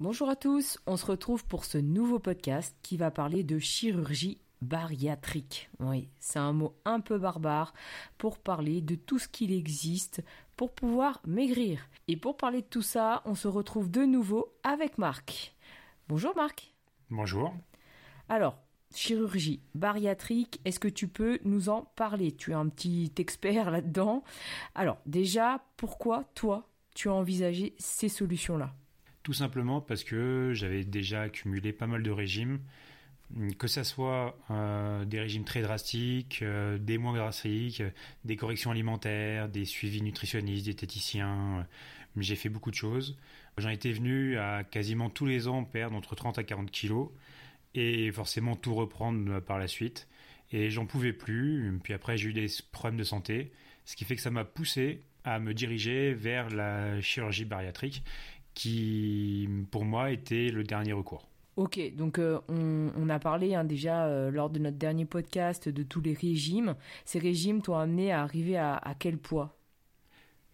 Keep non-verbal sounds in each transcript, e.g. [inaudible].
Bonjour à tous, on se retrouve pour ce nouveau podcast qui va parler de chirurgie bariatrique. Oui, c'est un mot un peu barbare pour parler de tout ce qu'il existe pour pouvoir maigrir. Et pour parler de tout ça, on se retrouve de nouveau avec Marc. Bonjour Marc. Bonjour. Alors, chirurgie bariatrique, est-ce que tu peux nous en parler? Tu es un petit expert là-dedans. Alors, déjà, pourquoi toi, tu as envisagé ces solutions-là? Tout simplement parce que j'avais déjà accumulé pas mal de régimes que ce soit euh, des régimes très drastiques, euh, des moins drastiques, des corrections alimentaires, des suivis nutritionnistes, diététiciens, euh, j'ai fait beaucoup de choses. J'en étais venu à quasiment tous les ans perdre entre 30 à 40 kilos et forcément tout reprendre par la suite. Et j'en pouvais plus. Puis après, j'ai eu des problèmes de santé, ce qui fait que ça m'a poussé à me diriger vers la chirurgie bariatrique qui, pour moi, était le dernier recours. Ok, donc euh, on, a parlé hein, déjà euh, lors de notre dernier podcast de tous les régimes. Ces régimes t'ont amené à arriver à, quel poids?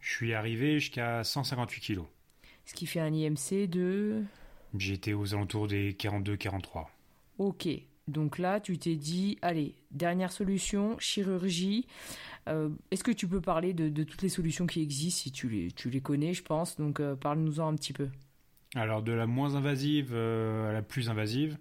Je suis arrivé jusqu'à 158 kilos. Ce qui fait un IMC de J'étais aux alentours des 42-43. Ok, donc là tu t'es dit, allez, dernière solution, chirurgie. Euh, est-ce que tu peux parler de, toutes les solutions qui existent, si tu les, connais, je pense, donc parle-nous-en un petit peu. Alors de la moins invasive euh, à la plus invasive,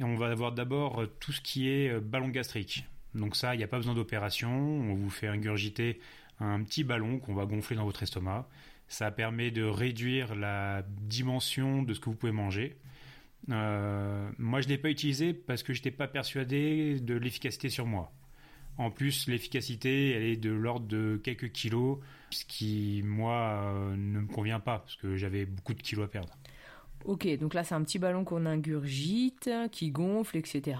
on va avoir d'abord euh, tout ce qui est euh, ballon gastrique. Donc ça, il n'y a pas besoin d'opération, on vous fait ingurgiter un petit ballon qu'on va gonfler dans votre estomac. Ça permet de réduire la dimension de ce que vous pouvez manger. Moi, je ne l'ai pas utilisé parce que je n'étais pas persuadé de l'efficacité sur moi. En plus, l'efficacité, elle est de l'ordre de quelques kilos, ce qui, moi, ne me convient pas, parce que j'avais beaucoup de kilos à perdre. Ok, donc là c'est un petit ballon qu'on ingurgite, qui gonfle, etc.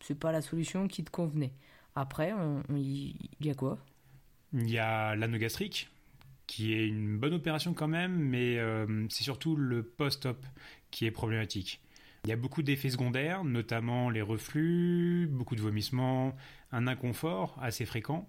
C'est pas la solution qui te convenait. Après, il y a quoi? Il y a l'anneau gastrique, qui est une bonne opération quand même, mais euh, c'est surtout le post-op qui est problématique. Il y a beaucoup d'effets secondaires, notamment les reflux, beaucoup de vomissements, un inconfort assez fréquent.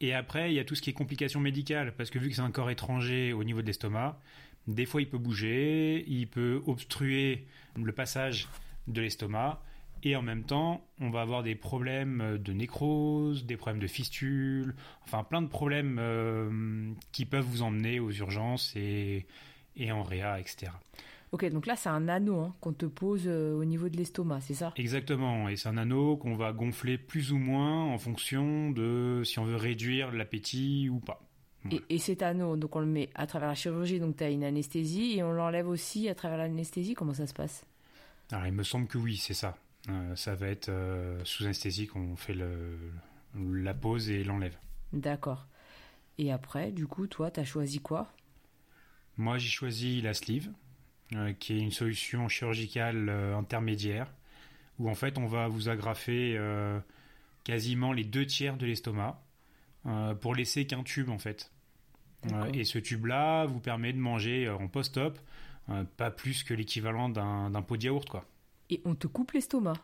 Et après, il y a tout ce qui est complications médicales, parce que vu que c'est un corps étranger au niveau de l'estomac, des fois, il peut bouger, il peut obstruer le passage de l'estomac. Et en même temps, on va avoir des problèmes de nécrose, des problèmes de fistule, enfin plein de problèmes euh, qui peuvent vous emmener aux urgences et, en réa, etc. Ok, donc là c'est un anneau hein, qu'on te pose euh, au niveau de l'estomac, c'est ça? Exactement, et c'est un anneau qu'on va gonfler plus ou moins en fonction de si on veut réduire l'appétit ou pas. Et, cet anneau, donc on le met à travers la chirurgie, donc tu as une anesthésie, et on l'enlève aussi à travers l'anesthésie, comment ça se passe? Alors il me semble que oui, c'est ça. Euh, ça va être euh, sous anesthésie qu'on fait le, la pose et l'enlève. D'accord. Et après, du coup, toi, tu as choisi quoi? Moi, j'ai choisi la sleeve, qui est une solution chirurgicale intermédiaire, où en fait on va vous agrafer quasiment les deux tiers de l'estomac euh, pour laisser qu'un tube en fait. Euh, et ce tube-là vous permet de manger euh, en post-op pas plus que l'équivalent d'un pot de yaourt quoi. Et on te coupe l'estomac?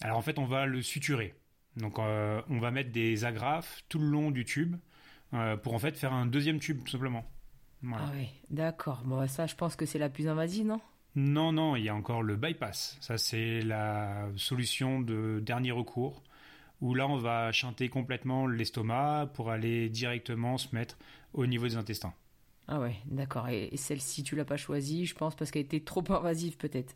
Alors en fait on va le suturer. Donc on va mettre des agrafes tout le long du tube pour en fait faire un deuxième tube tout simplement. Ah oui, d'accord. Bon, ça, je pense que c'est la plus invasive, non? Non, non, il y a encore le bypass. Ça, c'est la solution de dernier recours où là on va chanter complètement l'estomac pour aller directement se mettre au niveau des intestins. Ah ouais, d'accord. Et celle-ci, tu l'as pas choisie, je pense, parce qu'elle était trop [laughs] invasive peut-être.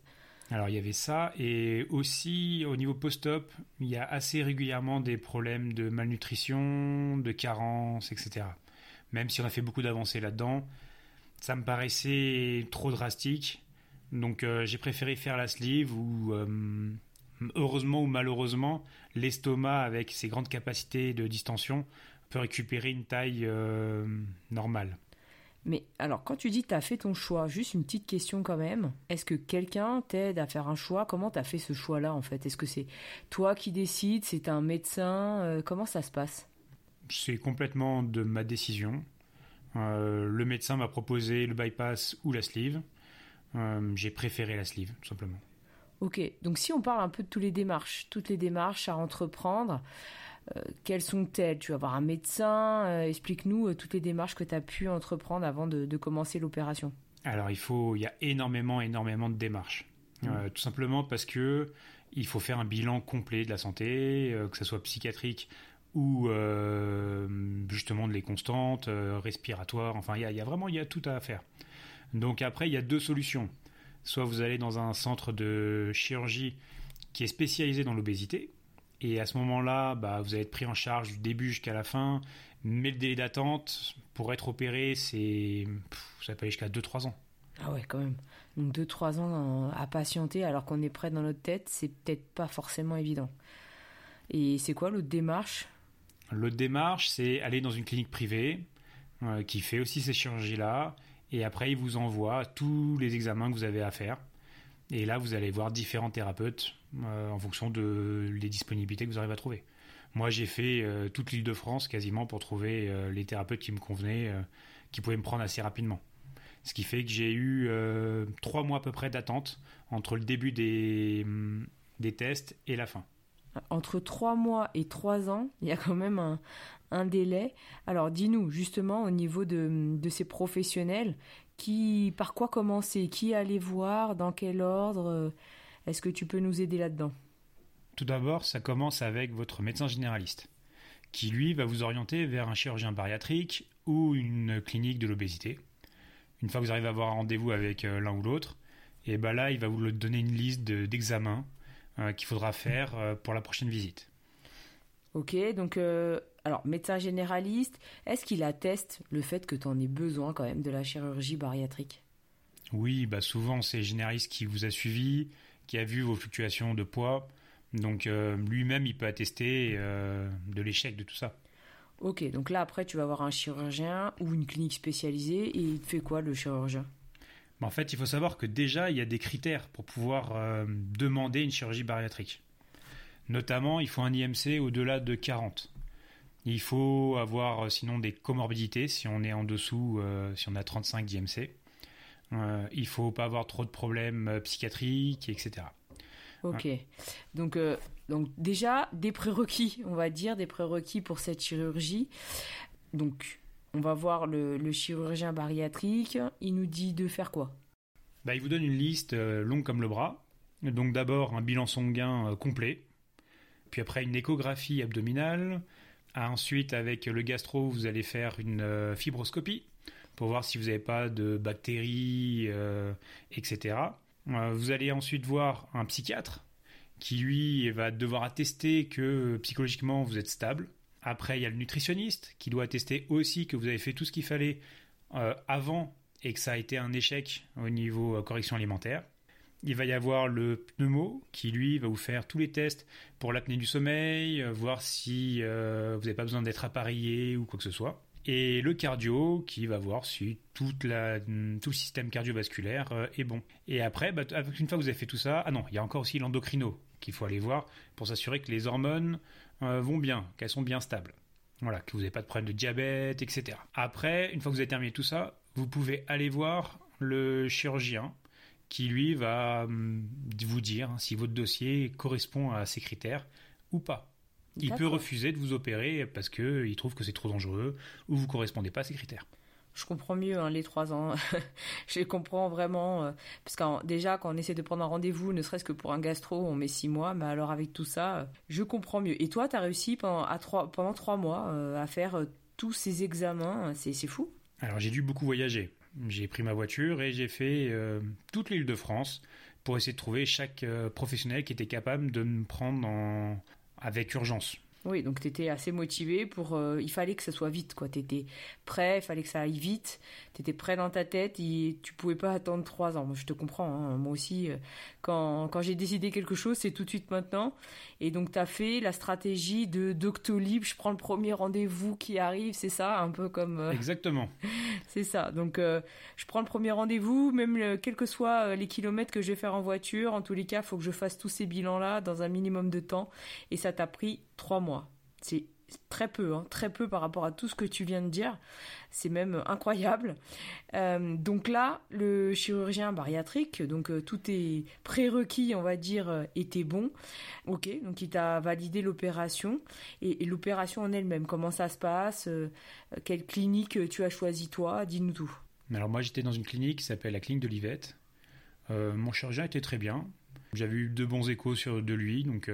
Alors il y avait ça, et aussi au niveau post-op, il y a assez régulièrement des problèmes de malnutrition, de carence, etc. Même si on a fait beaucoup d'avancées là-dedans, ça me paraissait trop drastique. Donc euh, j'ai préféré faire la sleeve ou euh, heureusement ou malheureusement, l'estomac, avec ses grandes capacités de distension, peut récupérer une taille euh, normale. Mais alors, quand tu dis que tu as fait ton choix, juste une petite question quand même. Est-ce que quelqu'un t'aide à faire un choix? Comment tu as fait ce choix-là en fait? Est-ce que c'est toi qui décides? C'est un médecin? Comment ça se passe? C'est complètement de ma décision. Euh, le médecin m'a proposé le bypass ou la sleeve. Euh, j'ai préféré la sleeve, tout simplement. Ok, donc si on parle un peu de toutes les démarches, toutes les démarches à entreprendre, euh, quelles sont-elles? Tu vas voir un médecin, explique-nous toutes les démarches que tu as pu entreprendre avant de, commencer l'opération. Alors il faut, il y a énormément, énormément de démarches. Mmh. tout simplement parce que il faut faire un bilan complet de la santé, que ce soit psychiatrique ou justement de les constantes, respiratoires. Enfin, il y, a, y a vraiment y a tout à faire. Donc après, il y a deux solutions. Soit vous allez dans un centre de chirurgie qui est spécialisé dans l'obésité, et à ce moment-là, bah, vous allez être pris en charge du début jusqu'à la fin, mais le délai d'attente pour être opéré, c'est ça peut aller jusqu'à 2-3 ans. Ah ouais, quand même. Donc 2-3 ans à patienter alors qu'on est prêt dans notre tête, c'est peut-être pas forcément évident. Et c'est quoi l'autre démarche? L'autre démarche, c'est aller dans une clinique privée euh, qui fait aussi ces chirurgies-là et après, il vous envoie tous les examens que vous avez à faire. Et là, vous allez voir différents thérapeutes euh, en fonction de les disponibilités que vous arrivez à trouver. Moi, j'ai fait euh, toute l'île de France quasiment pour trouver les thérapeutes qui me convenaient, qui pouvaient me prendre assez rapidement. Ce qui fait que j'ai eu trois mois à peu près d'attente entre le début des, des tests et la fin entre trois mois et trois ans, [laughs] il y a quand même un, délai. Alors dis-nous justement au niveau de, ces professionnels, qui, par quoi commencer, qui aller voir, dans quel ordre, est-ce que tu peux nous aider là-dedans? Tout d'abord, ça commence avec votre médecin généraliste, qui lui va vous orienter vers un chirurgien bariatrique ou une clinique de l'obésité. Une fois que vous arrivez à avoir un rendez-vous avec euh, l'un ou l'autre, et ben là, il va vous donner une liste d'examens qu'il faudra faire euh, pour la prochaine visite. Ok, donc euh, alors médecin généraliste, est-ce qu'il atteste le fait que tu en aies besoin quand même de la chirurgie bariatrique? Oui, bah souvent c'est généraliste qui vous a suivi, qui a vu vos fluctuations de poids, donc lui-même il peut attester de l'échec de tout ça. Ok, donc là après tu vas voir un chirurgien ou une clinique spécialisée et il te fait quoi le chirurgien? En fait, il faut savoir que déjà, il y a des critères pour pouvoir euh, demander une chirurgie bariatrique. Notamment, il faut un IMC au-delà de 40. Il faut avoir euh, sinon des comorbidités si on est en dessous, euh, si on a 35 d'IMC. Euh, il faut pas avoir trop de problèmes psychiatriques, etc. Ok. Donc, donc déjà, des prérequis, on va dire, des prérequis pour cette chirurgie. Donc, on va voir le, chirurgien bariatrique. Il nous dit de faire quoi? Bah, Il vous donne une liste euh, longue comme le bras. Donc d'abord un bilan sanguin euh, complet. Puis après une échographie abdominale. Ensuite, avec le gastro, vous allez faire une euh, fibroscopie pour voir si vous n'avez pas de bactéries, etc. vous allez ensuite voir un psychiatre qui, lui, va devoir attester que psychologiquement vous êtes stable. Après, il y a le nutritionniste qui doit attester aussi que vous avez fait tout ce qu'il fallait euh, avant et que ça a été un échec au niveau euh, correction alimentaire. Il va y avoir le pneumo qui, lui, va vous faire tous les tests pour l'apnée du sommeil, euh, voir si vous n'avez pas besoin d'être appareillé ou quoi que ce soit. Et le cardio qui va voir si la, tout le système cardiovasculaire est bon. Et après, bah, une fois que vous avez fait tout ça, ah non, il y a encore aussi l'endocrino qu'il faut aller voir pour s'assurer que les hormones vont bien, qu'elles sont bien stables. Voilà, que vous n'avez pas de problème de diabète, etc. Après, une fois que vous avez terminé tout ça, vous pouvez aller voir le chirurgien qui lui va hum, vous dire si votre dossier correspond à ces critères ou pas. Il peut refuser de vous opérer parce qu'il trouve que c'est trop dangereux ou vous correspondez pas à ces critères je comprends mieux hein, les trois ans. [laughs] je comprends vraiment. Euh, parce que déjà, quand on essaie de prendre un rendez-vous, ne serait-ce que pour un gastro, on met six mois. Mais alors, avec tout ça, euh, je comprends mieux. Et toi, tu as réussi pendant, trois, pendant trois mois euh, à faire tous ces examens. C'est fou. Alors, j'ai dû beaucoup voyager. J'ai pris ma voiture et j'ai fait toute l'île de France pour essayer de trouver chaque professionnel qui était capable de me prendre avec urgence. Oui, donc tu étais assez motivé pour. Euh, il fallait que ça soit vite, quoi. Tu étais prêt, il fallait que ça aille vite. Tu étais prêt dans ta tête et tu pouvais pas attendre trois ans. Moi, je te comprends. Hein. Moi aussi, euh, quand, quand j'ai décidé quelque chose, c'est tout de suite maintenant. Et donc, tu as fait la stratégie de Doctolib. Je prends le premier rendez-vous qui arrive, c'est ça Un peu comme. Euh, Exactement. [laughs] c'est ça. Donc, je prends le premier rendez-vous, même quels que soient les kilomètres que je vais faire en voiture. En tous les cas, il faut que je fasse tous ces bilans-là dans un minimum de temps. Et ça t'a pris trois mois. C'est très peu, hein, très peu par rapport à tout ce que tu viens de dire. C'est même incroyable. Euh, donc là, le chirurgien bariatrique, donc euh, tout est prérequis, on va dire, euh, était bon. Ok, donc il t'a validé l'opération et, l'opération en elle-même. Comment ça se passe Quelle clinique tu as choisi toi? Dis-nous tout. Alors moi, j'étais dans une clinique qui s'appelle la clinique de Livette. mon chirurgien était très bien. J'avais eu de bons échos sur de lui, donc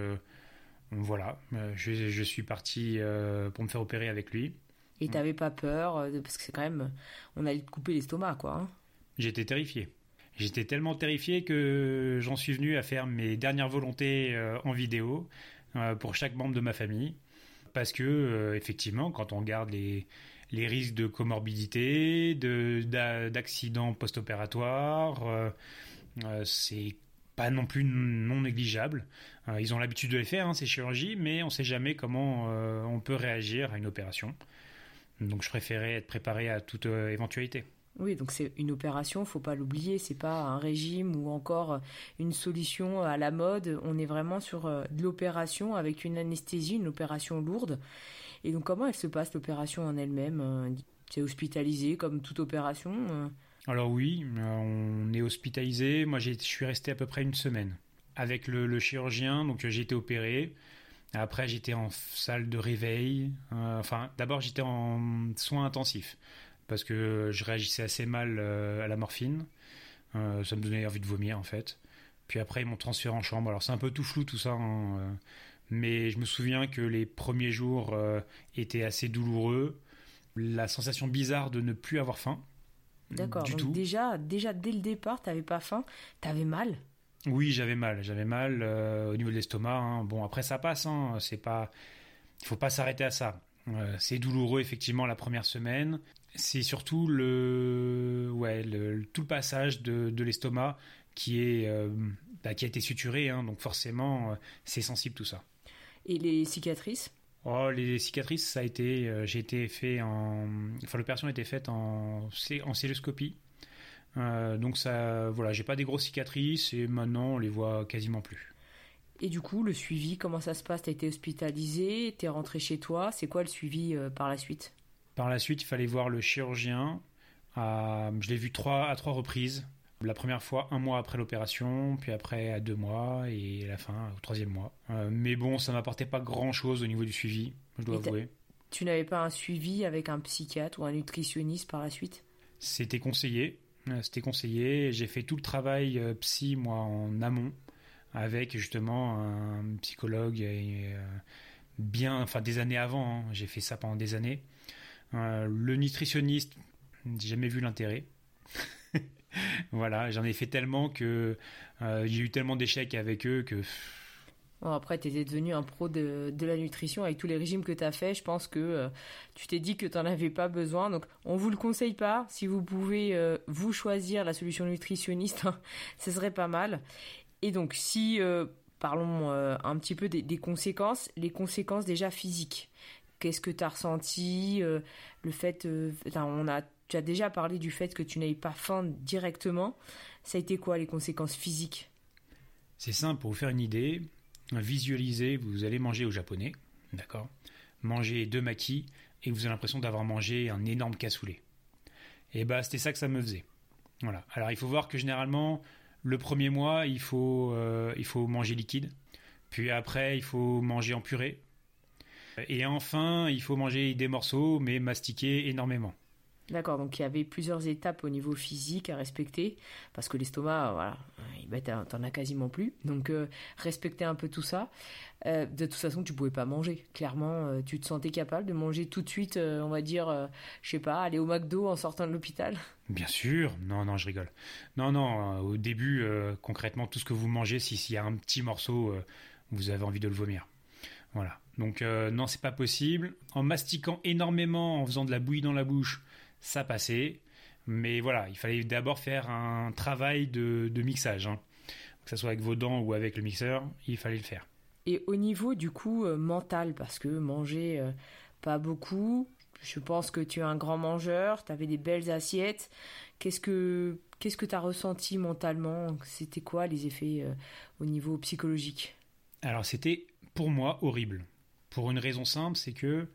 voilà, euh, je, suis parti euh, pour me faire opérer avec lui. Et t'avais pas peur euh, Parce que c'est quand même. On allait te couper l'estomac, quoi. Hein. J'étais terrifié. J'étais tellement terrifié que j'en suis venu à faire mes dernières volontés en vidéo pour chaque membre de ma famille. Parce que, effectivement, quand on regarde les, les risques de comorbidité, d'accidents post-opératoires, c'est pas non plus non négligeable. Euh, ils ont l'habitude de les faire, hein, ces chirurgies, mais on ne sait jamais comment euh, on peut réagir à une opération. Donc je préférais être préparé à toute euh, éventualité. Oui, donc c'est une opération, faut pas l'oublier, c'est pas un régime ou encore une solution à la mode. On est vraiment sur de l'opération avec une anesthésie, une opération lourde. Et donc comment elle se passe l'opération en elle-même C'est hospitalisé comme toute opération alors oui, on est hospitalisé. Moi, je suis resté à peu près une semaine avec le, chirurgien. Donc j'ai été opéré. Après, j'étais en salle de réveil. Euh, enfin, d'abord, j'étais en soins intensifs parce que je réagissais assez mal euh, à la morphine. Euh, ça me donnait envie de vomir en fait. Puis après, ils m'ont transféré en chambre. Alors c'est un peu tout flou tout ça. Hein, mais je me souviens que les premiers jours étaient assez douloureux. La sensation bizarre de ne plus avoir faim. D'accord. Donc déjà, déjà dès le départ, t'avais pas faim, t'avais mal. Oui, j'avais mal, j'avais mal euh, au niveau de l'estomac. Hein. Bon, après ça passe. Hein. C'est pas, il faut pas s'arrêter à ça. Euh, c'est douloureux effectivement la première semaine. C'est surtout le, ouais, le, tout le passage de, de l'estomac qui est, euh, bah, qui a été suturé. Hein. donc forcément, c'est sensible tout ça. Et les cicatrices? Oh, les cicatrices, ça a été, euh, j'ai été fait en, enfin l'opération a été faite en, en celluloscopie. Euh, donc ça, voilà, j'ai pas des grosses cicatrices et maintenant on les voit quasiment plus. Et du coup, le suivi, comment ça se passe? T'as été hospitalisé, t'es rentré chez toi. C'est quoi le suivi euh, par la suite? Par la suite, il fallait voir le chirurgien. je l'ai vu trois à trois reprises. La première fois, un mois après l'opération, puis après à deux mois, et la fin au troisième mois. Euh, mais bon, ça m'apportait pas grand-chose au niveau du suivi, je dois avouer. Tu n'avais pas un suivi avec un psychiatre ou un nutritionniste par la suite? C'était conseillé. Euh, c'était conseillé. J'ai fait tout le travail euh, psy, moi, en amont, avec justement un psychologue bien, enfin des années avant. Hein. J'ai fait ça pendant des années. le nutritionniste, j'ai jamais vu l'intérêt. [laughs] [laughs] voilà, j'en ai fait tellement que euh, j'ai eu tellement d'échecs avec eux que. Bon, après, tu étais devenu un pro de, la nutrition avec tous les régimes que tu as fait. Je pense que euh, tu t'es dit que tu n'en avais pas besoin. Donc, on vous le conseille pas. Si vous pouvez euh, vous choisir la solution nutritionniste, [laughs] ce serait pas mal. Et donc, si parlons un petit peu des, des, conséquences, les conséquences déjà physiques. Qu'est-ce que tu as ressenti Le fait, on a tu as déjà parlé du fait que tu n'avais pas faim directement. Ça a été quoi les conséquences physiques? C'est simple, pour vous faire une idée, visualisez, vous allez manger au japonais, d'accord? Manger deux maquis et vous avez l'impression d'avoir mangé un énorme cassoulet. Et bah c'était ça que ça me faisait. Voilà. Alors il faut voir que généralement, le premier mois, il faut, euh, il faut manger liquide. Puis après, il faut manger en purée. Et enfin, il faut manger des morceaux, mais mastiquer énormément. D'accord, donc il y avait plusieurs étapes au niveau physique à respecter, parce que l'estomac, voilà, bah, t'en as quasiment plus. Donc euh, respecter un peu tout ça. Euh, de toute façon, tu pouvais pas manger. Clairement, euh, tu te sentais capable de manger tout de suite, on va dire, je sais pas, aller au McDo en sortant de l'hôpital? Bien sûr, non, non, je rigole. Non, non, au début, concrètement, tout ce que vous mangez, s'il y a un petit morceau, vous avez envie de le vomir. Voilà. Donc non, c'est pas possible. En mastiquant énormément, en faisant de la bouillie dans la bouche, ça passait. Mais voilà, il fallait d'abord faire un travail de, mixage. Hein. Que ce soit avec vos dents ou avec le mixeur, il fallait le faire. Et au niveau du coup mental, parce que manger pas beaucoup, je pense que tu es un grand mangeur, tu avais des belles assiettes. Qu'est-ce que qu'est-ce que tu as ressenti mentalement? C'était quoi les effets euh, au niveau psychologique? Alors c'était pour moi horrible. Pour une raison simple, c'est que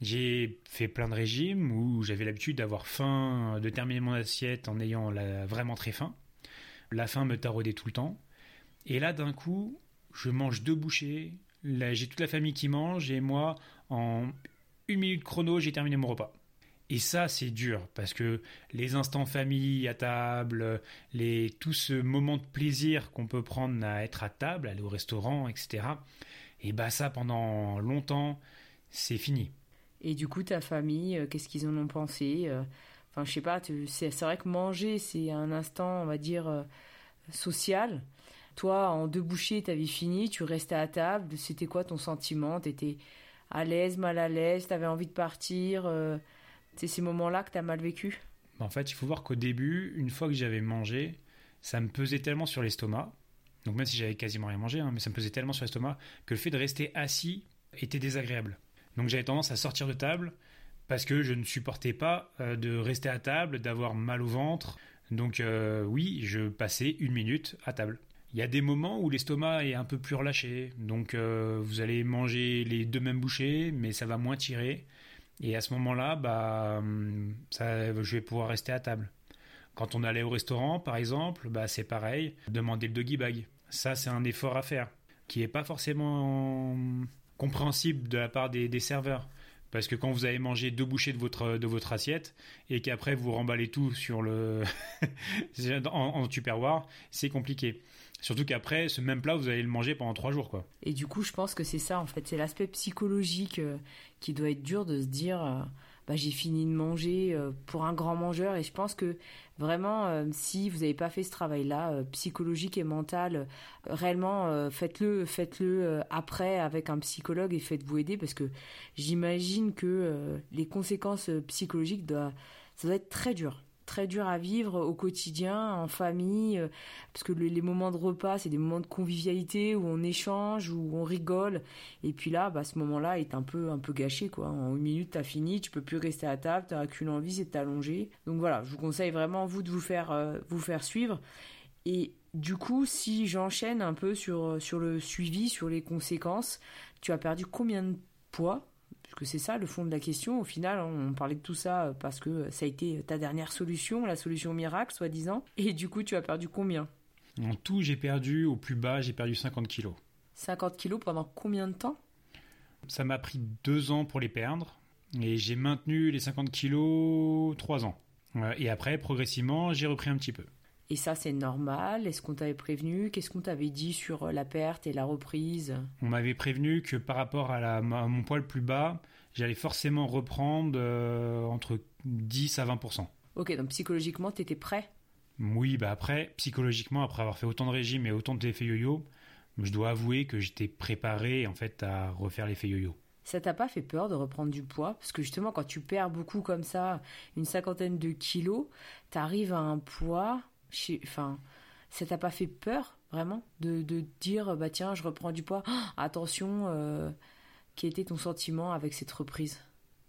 j'ai fait plein de régimes où j'avais l'habitude d'avoir faim, de terminer mon assiette en ayant vraiment très faim. La faim me taraudait tout le temps. Et là, d'un coup, je mange deux bouchées. J'ai toute la famille qui mange et moi, en une minute chrono, j'ai terminé mon repas. Et ça, c'est dur parce que les instants famille à table, tout ce moment de plaisir qu'on peut prendre à être à table, aller au restaurant, etc. Et bah ça, pendant longtemps, c'est fini. Et du coup, ta famille, euh, qu'est-ce qu'ils en ont pensé euh? Enfin, je sais pas, c'est vrai que manger, c'est un instant, on va dire, euh, social. Toi, en deux bouchées, t'avais fini, tu restais à table. C'était quoi ton sentiment? T'étais à l'aise, mal à l'aise, t'avais envie de partir C'est ces moments-là que t'as mal vécu? Bah, En fait, il faut voir qu'au début, une fois que j'avais mangé, ça me pesait tellement sur l'estomac, donc même si j'avais quasiment rien mangé, hein, mais ça me pesait tellement sur l'estomac, que le fait de rester assis était désagréable. Donc j'avais tendance à sortir de table parce que je ne supportais pas euh, de rester à table, d'avoir mal au ventre. Donc euh, oui, je passais une minute à table. Il y a des moments où l'estomac est un peu plus relâché, donc euh, vous allez manger les deux mêmes bouchées, mais ça va moins tirer. Et à ce moment-là, bah, ça, je vais pouvoir rester à table. Quand on allait au restaurant, par exemple, bah, c'est pareil, demander le doggy bag. Ça, c'est un effort à faire, qui n'est pas forcément compréhensible de la part des serveurs. Parce que quand vous avez mangé deux bouchées de votre, de votre assiette et qu'après vous remballez tout sur le [laughs] en, en tupperware, c'est compliqué. Surtout qu'après, ce même plat, vous allez le manger pendant trois jours, quoi. Et du coup, je pense que c'est ça, en fait. C'est l'aspect psychologique euh, qui doit être dur de se dire, euh, bah, j'ai fini de manger euh, pour un grand mangeur. Et je pense que vraiment, si vous n'avez pas fait ce travail-là, psychologique et mental, réellement, faites-le, faites-le après avec un psychologue et faites-vous aider parce que j'imagine que les conséquences psychologiques doivent, ça doit être très dur très dur à vivre au quotidien, en famille, euh, parce que les moments de repas, c'est des moments de convivialité où on échange, où on rigole. Et puis là, bah, ce moment-là est un peu, un peu gâché, quoi. En une minute, t'as fini, tu peux plus rester à table, t'as qu'une envie, c'est de t'allonger. Donc voilà, je vous conseille vraiment, vous, de vous faire, euh, vous faire suivre. Et du coup, si j'enchaîne un peu sur, sur le suivi, sur les conséquences, tu as perdu combien de poids? Parce que c'est ça le fond de la question. Au final, on parlait de tout ça parce que ça a été ta dernière solution, la solution miracle, soi-disant. Et du coup, tu as perdu combien? En tout, j'ai perdu, au plus bas, j'ai perdu 50 kilos. 50 kilos pendant combien de temps? Ça m'a pris deux ans pour les perdre. Et j'ai maintenu les 50 kilos trois ans. Et après, progressivement, j'ai repris un petit peu. Et ça, c'est normal. Est-ce qu'on t'avait prévenu? Qu'est-ce qu'on t'avait dit sur la perte et la reprise? On m'avait prévenu que par rapport à, mon poids le plus bas, j'allais forcément reprendre euh, entre 10 à 20%. Ok, donc psychologiquement, tu étais prêt? Oui, bah après, psychologiquement, après avoir fait autant de régimes et autant d'effets yo-yo, je dois avouer que j'étais préparé en fait à refaire l'effet yo-yo. Ça t'a pas fait peur de reprendre du poids? Parce que justement, quand tu perds beaucoup comme ça, une cinquantaine de kilos, tu arrives à un poids Enfin, ça t'a pas fait peur vraiment de, dire bah tiens je reprends du poids. Attention euh, quel était ton sentiment avec cette reprise?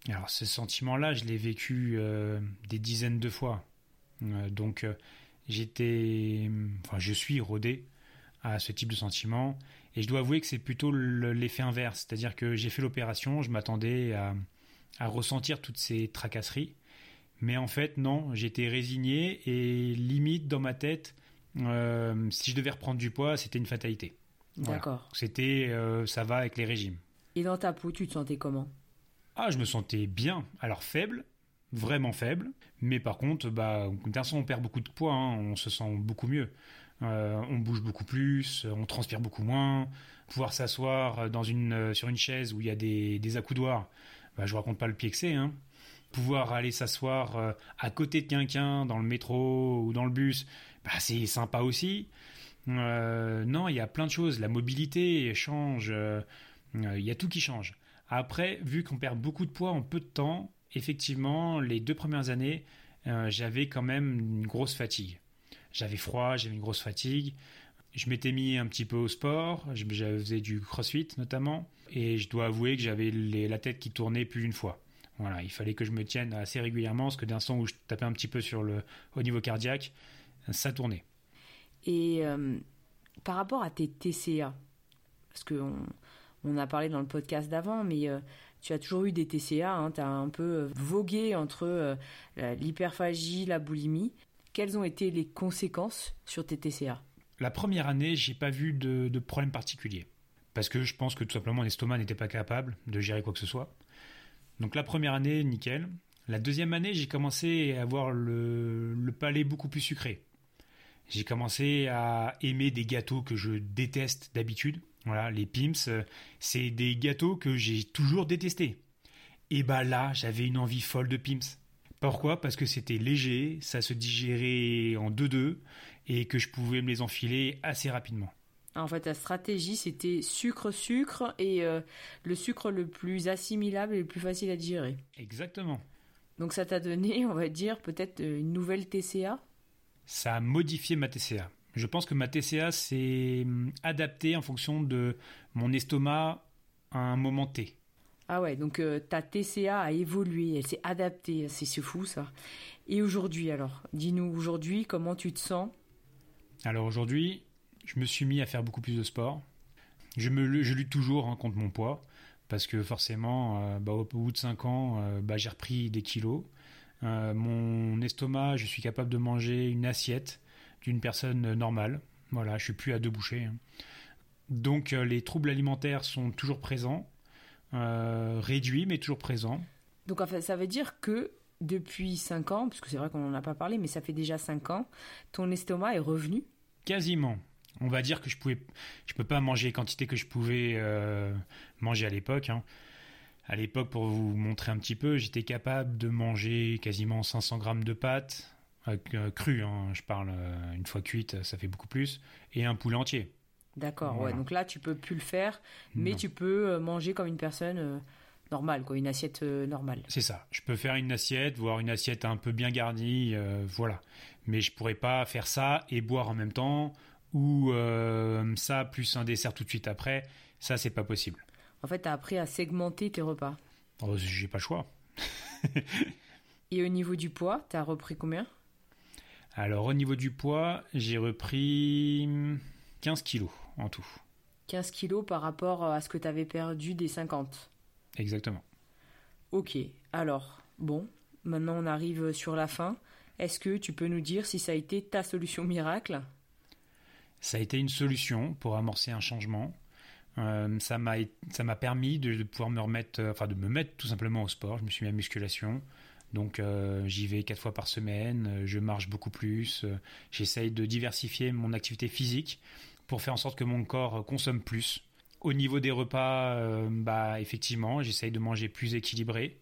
Alors ce sentiment là je l'ai vécu euh, des dizaines de fois. Euh, donc j'étais enfin je suis rodé à ce type de sentiment. Et je dois avouer que c'est plutôt l'effet inverse. C'est à dire que j'ai fait l'opération je m'attendais à ressentir toutes ces tracasseries mais en fait, non, j'étais résigné et limite dans ma tête, euh, si je devais reprendre du poids, c'était une fatalité. D'accord. C'était, euh, ça va avec les régimes. Et dans ta peau, tu te sentais comment? Ah, je me sentais bien. Alors faible, vraiment faible, mais par contre, bah, façon, on perd beaucoup de poids, hein, on se sent beaucoup mieux. Euh, on bouge beaucoup plus, on transpire beaucoup moins. Pouvoir s'asseoir dans une, sur une chaise où il y a des, des accoudoirs, bah, je vous raconte pas le pied que c'est. Hein pouvoir aller s'asseoir euh, à côté de quelqu'un dans le métro ou dans le bus, bah, c'est sympa aussi. Euh, non, il y a plein de choses. La mobilité change. Euh, Il y a tout qui change. Après, vu qu'on perd beaucoup de poids en peu de temps, effectivement, les deux premières années, j'avais quand même une grosse fatigue. J'avais froid, j'avais une grosse fatigue. Je m'étais mis un petit peu au sport, je, faisais du crossfit notamment, et je dois avouer que j'avais la tête qui tournait plus d'une fois. Voilà, il fallait que je me tienne assez régulièrement, parce que d'instant où je tapais un petit peu sur le, au niveau cardiaque, ça tournait. Et euh, par rapport à tes TCA, parce qu'on on a parlé dans le podcast d'avant, mais euh, tu as toujours eu des TCA, hein, tu as un peu euh, vogué entre l'hyperphagie, la boulimie. Quelles ont été les conséquences sur tes TCA La première année, j'ai pas vu de, de problème particulier. Parce que je pense que tout simplement l'estomac n'était pas capable de gérer quoi que ce soit. Donc la première année, nickel. La deuxième année, j'ai commencé à avoir le, palais beaucoup plus sucré. J'ai commencé à aimer des gâteaux que je déteste d'habitude. Voilà, les Pims, c'est des gâteaux que j'ai toujours détestés. Et bah là, j'avais une envie folle de Pims. Pourquoi? Parce que c'était léger, ça se digérait en deux-deux et que je pouvais me les enfiler assez rapidement. En fait, ta stratégie, c'était sucre-sucre et euh, le sucre le plus assimilable et le plus facile à digérer. Exactement. Donc ça t'a donné, on va dire, peut-être euh, une nouvelle TCA Ça a modifié ma TCA. Je pense que ma TCA s'est hum, adaptée en fonction de mon estomac à un moment T. Ah ouais, donc euh, ta TCA a évolué, elle s'est adaptée, c'est fou ça. Et aujourd'hui alors, dis-nous aujourd'hui comment tu te sens? Alors aujourd'hui, je me suis mis à faire beaucoup plus de sport. Je, me, je lutte toujours hein, contre mon poids, parce que forcément, euh, bah, au bout de 5 ans, euh, bah, j'ai repris des kilos. mon estomac, je suis capable de manger une assiette d'une personne normale. Voilà, je suis plus à deux bouchées. Hein. Donc les troubles alimentaires sont toujours présents. Euh, réduit mais toujours présent. Donc en fait, ça veut dire que depuis 5 ans, puisque c'est vrai qu'on n'en a pas parlé, mais ça fait déjà 5 ans, ton estomac est revenu? Quasiment. On va dire que je pouvais, je peux pas manger les quantités que je pouvais euh, manger à l'époque. Hein. À l'époque, pour vous montrer un petit peu, j'étais capable de manger quasiment 500 grammes de pâtes, euh, crues, hein, je parle, une fois cuite, ça fait beaucoup plus, et un poulet entier. D'accord, ouais. Donc là, tu peux plus le faire, mais tu peux euh, manger comme une personne euh, normale, quoi, une assiette euh, normale. C'est ça. Je peux faire une assiette, voire une assiette un peu bien garnie, voilà. Mais je pourrais pas faire ça et boire en même temps, ou ça plus un dessert tout de suite après. Ça, c'est pas possible. En fait, tu as appris à segmenter tes repas. Oh, j'ai pas le choix. [laughs] et au niveau du poids, tu as repris combien? Alors, au niveau du poids, j'ai repris 15 kilos en tout. 15 kilos par rapport à ce que tu avais perdu des 50. Exactement. Ok, alors, bon, maintenant on arrive sur la fin. Est-ce que tu peux nous dire si ça a été ta solution miracle? Ça a été une solution pour amorcer un changement. Euh, ça m'a permis de, pouvoir me remettre, euh, enfin de me mettre tout simplement au sport. Je me suis mis à musculation. Donc euh, j'y vais quatre fois par semaine, je marche beaucoup plus, j'essaye de diversifier mon activité physique pour faire en sorte que mon corps consomme plus. Au niveau des repas, bah effectivement, j'essaye de manger plus équilibré,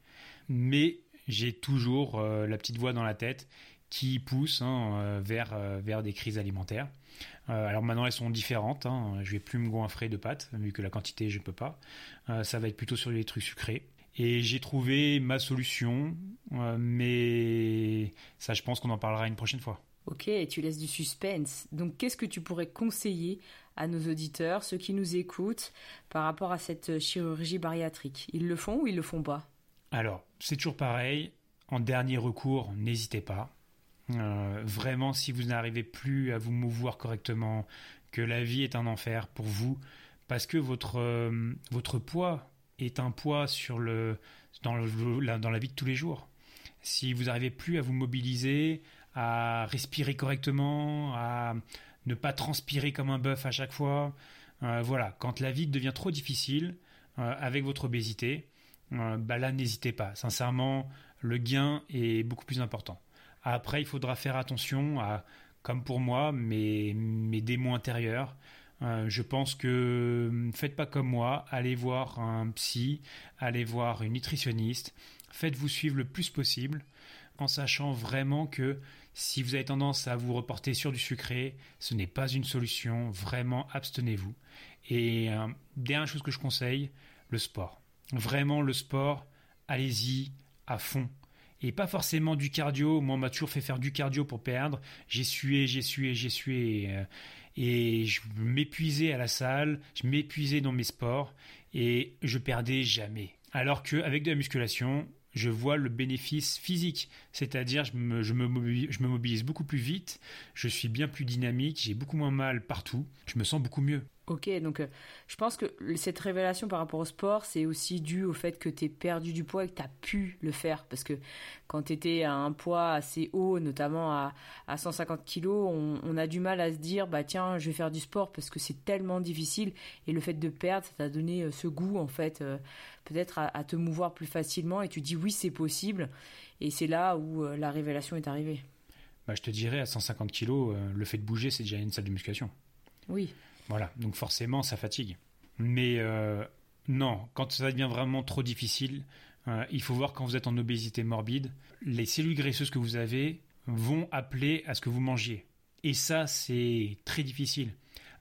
mais j'ai toujours la petite voix dans la tête qui pousse hein, vers, vers des crises alimentaires. Alors maintenant elles sont différentes, hein. je vais plus me goinfrer de pâtes, vu que la quantité je ne peux pas. ça va être plutôt sur les trucs sucrés. Et j'ai trouvé ma solution, mais ça je pense qu'on en parlera une prochaine fois. Ok, tu laisses du suspense. Donc qu'est-ce que tu pourrais conseiller à nos auditeurs, ceux qui nous écoutent, par rapport à cette chirurgie bariatrique? Ils le font ou ils le font pas? Alors, c'est toujours pareil. En dernier recours, n'hésitez pas. Euh, vraiment, si vous n'arrivez plus à vous mouvoir correctement, que la vie est un enfer pour vous, parce que votre, euh, votre poids est un poids sur le, dans, le, dans la vie de tous les jours. Si vous n'arrivez plus à vous mobiliser, à respirer correctement, à ne pas transpirer comme un bœuf à chaque fois. Euh, voilà, quand la vie devient trop difficile avec votre obésité, bah là n'hésitez pas. Sincèrement, le gain est beaucoup plus important. Après, il faudra faire attention à, comme pour moi, mes, mes démons intérieurs. je pense que faites pas comme moi, allez voir un psy, allez voir une nutritionniste, faites-vous suivre le plus possible, en sachant vraiment que Si vous avez tendance à vous reporter sur du sucré, ce n'est pas une solution. Vraiment, abstenez-vous. Et euh, dernière chose que je conseille, le sport. Vraiment, le sport, allez-y à fond. Et pas forcément du cardio. Moi, on m'a toujours fait faire du cardio pour perdre. J'ai sué, j'ai sué, j'ai sué. Et, euh, et je m'épuisais à la salle, je m'épuisais dans mes sports et je perdais jamais. Alors qu'avec de la musculation, je vois le bénéfice physique, c'est-à-dire je me mobilise beaucoup plus vite, je suis bien plus dynamique, j'ai beaucoup moins mal partout, je me sens beaucoup mieux. Ok, donc euh, je pense que cette révélation par rapport au sport, c'est aussi dû au fait que tu es perdu du poids et que tu as pu le faire. Parce que quand tu étais à un poids assez haut, notamment à, à 150 kg, on, a du mal à se dire, bah tiens, je vais faire du sport parce que c'est tellement difficile. Et le fait de perdre, ça t'a donné euh, ce goût, en fait, euh, peut-être à, te mouvoir plus facilement. Et tu dis, oui, c'est possible. Et c'est là où la révélation est arrivée. Bah, je te dirais, à 150 kg, le fait de bouger, c'est déjà une salle de musculation. Oui. Voilà, donc forcément, ça fatigue. Mais euh, non, quand ça devient vraiment trop difficile, euh, il faut voir quand vous êtes en obésité morbide, les cellules graisseuses que vous avez vont appeler à ce que vous mangiez. Et ça, c'est très difficile.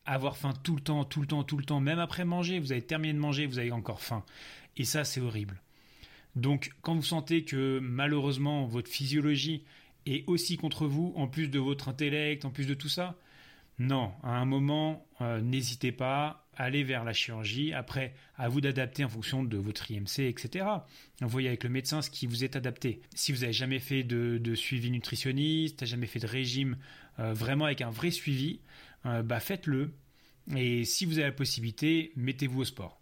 Avoir faim tout le temps, tout le temps, tout le temps, même après manger, vous avez terminé de manger, vous avez encore faim. Et ça, c'est horrible. Donc, quand vous sentez que malheureusement votre physiologie est aussi contre vous, en plus de votre intellect, en plus de tout ça, non, à un moment, euh, n'hésitez pas, allez vers la chirurgie. Après, à vous d'adapter en fonction de votre IMC, etc. Voyez avec le médecin ce qui vous est adapté. Si vous n'avez jamais fait de, suivi nutritionniste, jamais fait de régime, euh, vraiment avec un vrai suivi, euh, bah faites-le. Et si vous avez la possibilité, mettez-vous au sport.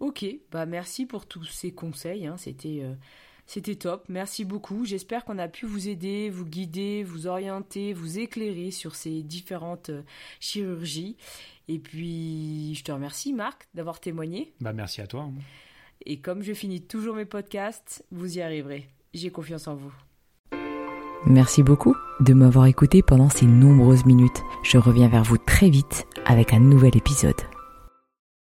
Ok, bah merci pour tous ces conseils. Hein. C'était c'était top, merci beaucoup. J'espère qu'on a pu vous aider, vous guider, vous orienter, vous éclairer sur ces différentes euh, chirurgies. Et puis, je te remercie Marc d'avoir témoigné. Bah merci à toi. Et comme je finis toujours mes podcasts, vous y arriverez. J'ai confiance en vous. Merci beaucoup de m'avoir écouté pendant ces nombreuses minutes. Je reviens vers vous très vite avec un nouvel épisode.